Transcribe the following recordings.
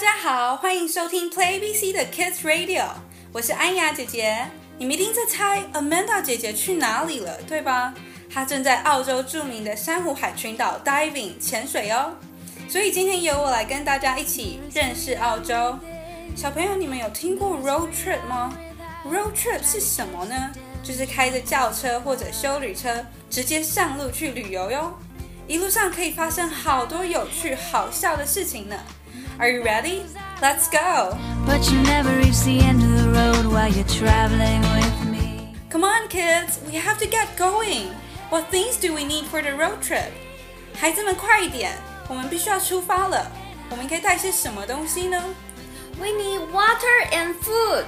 大家好，欢迎收听 Play ABC 的 Kids Radio，我是安雅姐姐。你们一定在猜 Amanda 姐姐去哪里了，对吧？她正在澳洲著名的珊瑚海群岛 diving 潜水哦。所以今天由我来跟大家一起认识澳洲。小朋友，你们有听过 road trip 吗？road trip 是什么呢？就是开着轿车或者修旅车，直接上路去旅游哟。一路上可以发生好多有趣、好笑的事情呢。Are you ready? Let's go! But you never reach the end of the road while you're traveling with me. Come on, kids, we have to get going. What things do we need for the road trip? 孩子们，快一点，我们必须要出发了。我们应该带些什么东西呢 We need water and food.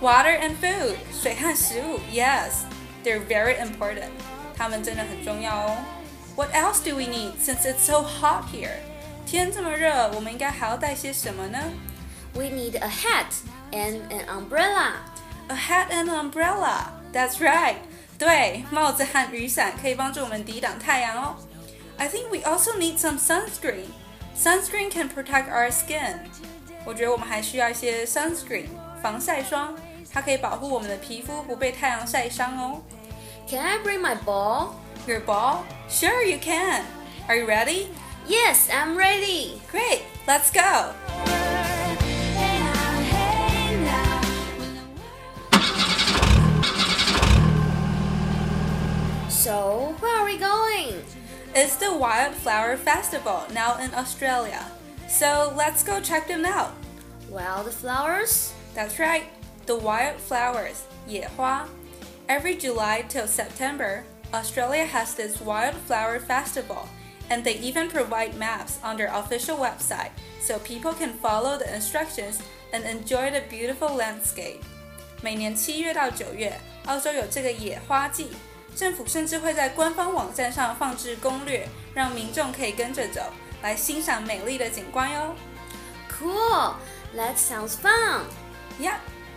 Water and food，水和食物。Yes, they're very important. 它们真的很重要哦。What else do we need since it's so hot here? 天这么热，我们应该还要带些什么呢 We need a hat and an umbrella. A hat and an umbrella. That's right. 对，帽子和雨伞可以帮助我们抵挡太阳哦。I think we also need some sunscreen. Sunscreen can protect our skin. 我觉得我们还需要一些 sunscreen 防晒霜，它可以保护我们的皮肤不被太阳晒伤哦。 Can I bring my ball? Your ball? Sure, you can. Are you ready? Yes, I'm ready. Great. Let's go. So, where are we going? It's the Wildflower Festival now in Australia. So let's go check them out. Wildflowers? That's right, the wildflowers, 野花. Every July till September, Australia has this wildflower festival, and they even provide maps on their official website so people can follow the instructions and enjoy the beautiful landscape. 每年七月到九月，澳洲有这个野花季，政府甚至会在官方网站上放置攻略，让民众可以跟着走，来欣赏美丽的景观哟。 Cool. That sounds fun. Yeah,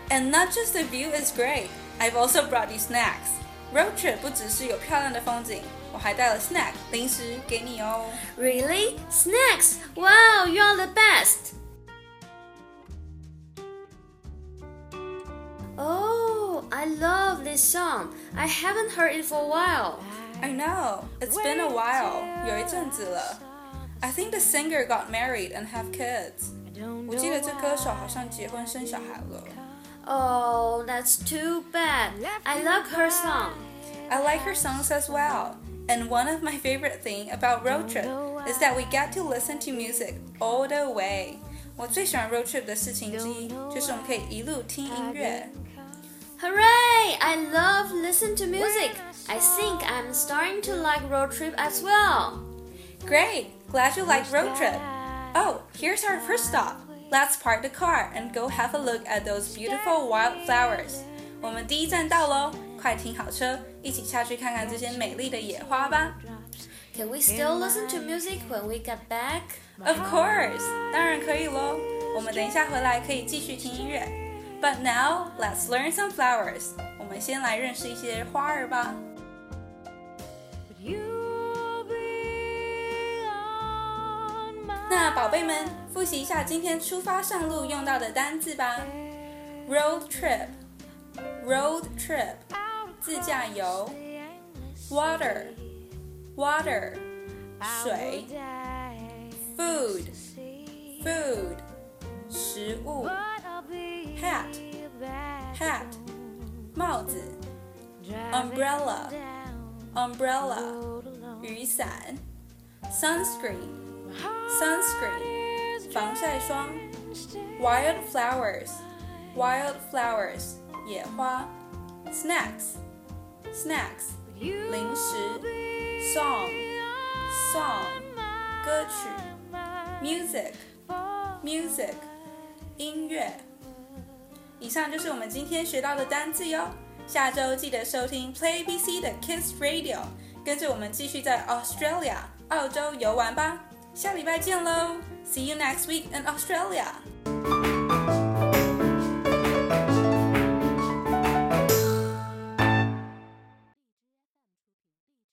and not just the view is great. I've also brought you snacks. Road trip 不只是有漂亮的风景， 我还带了 snack 零食给你哦。 Really? Snacks? Wow, you're the best. Oh, I love this song. I haven't heard it for a while. I know, it's been a while. 有一阵子了。I think the singer got married and have kids. 我记得这歌手好像结婚生小孩了。 Oh, that's too bad. I love her song. I like her songs as well. And one of my favorite thing about road trip is that we get to listen to music all the way. 我最喜欢 road trip 的事情之一就是我们可以一路听音乐。 Hooray! I love listen to music. I think I'm starting to like road trip as well. Great! Glad you like road trip. Oh, here's our first stop. Let's park the car and go have a look at those beautiful wildflowers. 我们第一站到喽， 快停好车，一起下去看看这些美丽的野花吧。Can we still listen to music when we get back? Of course，当然可以喽。我们等一下回来可以继续听音乐。But now let's learn some flowers。我们先来认识一些花儿吧。You'll be on my 那宝贝们，复习一下今天出发上路用到的单字吧。Road trip，road trip，自驾游。Water，water，水。Food，food，食物。Hat，hat，帽子。Umbrella，umbrella，雨伞。Sunscreen，sunscreen，防晒霜。Wildflowers，wildflowers，野花。 snacks. 零食，song. Song. 歌曲，music. Music. 音乐。以上就是我们今天学到的单字哟。下周记得收听 Play ABC 的 Kids Radio，跟着我们继续在 Australia 澳洲游玩吧。下礼拜见喽，See you next week in Australia。